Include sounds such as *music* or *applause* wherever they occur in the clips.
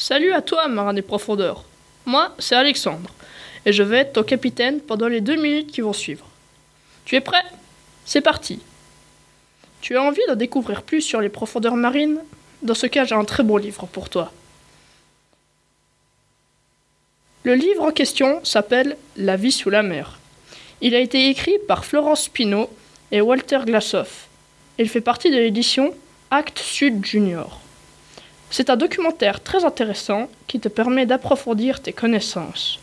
Salut à toi, marin des profondeurs. Moi, c'est Alexandre, et je vais être ton capitaine pendant les deux minutes qui vont suivre. Tu es prêt? C'est parti. Tu as envie de découvrir plus sur les profondeurs marines? Dans ce cas, j'ai un très bon livre pour toi. Le livre en question s'appelle La vie sous la mer. Il a été écrit par Florence Pinault et Walter Glassoff. Il fait partie de l'édition Actes Sud Junior. C'est un documentaire très intéressant qui te permet d'approfondir tes connaissances.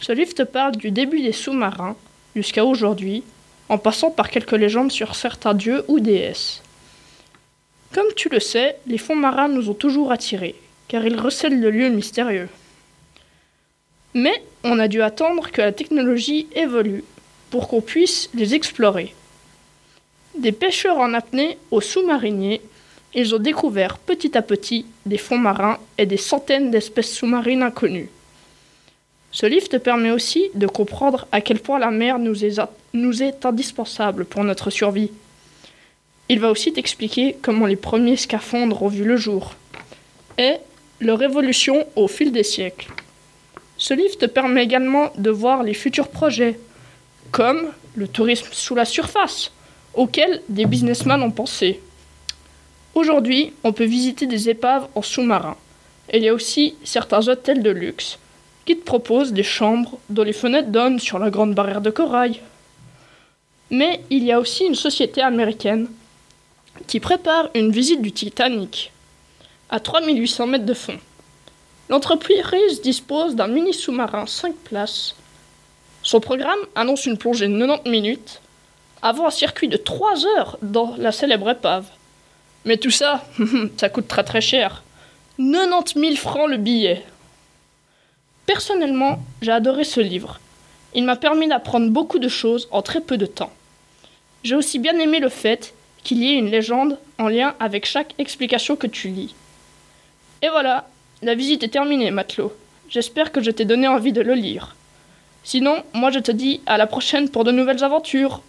Ce livre te parle du début des sous-marins jusqu'à aujourd'hui, en passant par quelques légendes sur certains dieux ou déesses. Comme tu le sais, les fonds marins nous ont toujours attirés, car ils recèlent de lieux mystérieux. Mais on a dû attendre que la technologie évolue pour qu'on puisse les explorer. Des pêcheurs en apnée aux sous-mariniers, ils ont découvert petit à petit des fonds marins et des centaines d'espèces sous-marines inconnues. Ce livre te permet aussi de comprendre à quel point la mer nous est, indispensable pour notre survie. Il va aussi t'expliquer comment les premiers scaphandres ont vu le jour et leur évolution au fil des siècles. Ce livre te permet également de voir les futurs projets, comme le tourisme sous la surface, auquel des businessmen ont pensé. Aujourd'hui, on peut visiter des épaves en sous-marin. Il y a aussi certains hôtels de luxe qui proposent des chambres dont les fenêtres donnent sur la grande barrière de corail. Mais il y a aussi une société américaine qui prépare une visite du Titanic à 3800 mètres de fond. L'entreprise dispose d'un mini sous-marin 5 places. Son programme annonce une plongée de 90 minutes avant un circuit de 3 heures dans la célèbre épave. Mais tout ça, *laughs* ça coûte très très cher. 90 000 francs le billet. Personnellement, j'ai adoré ce livre. Il m'a permis d'apprendre beaucoup de choses en très peu de temps. J'ai aussi bien aimé le fait qu'il y ait une légende en lien avec chaque explication que tu lis. Et voilà, la visite est terminée, matelot. J'espère que je t'ai donné envie de le lire. Sinon, moi je te dis à la prochaine pour de nouvelles aventures.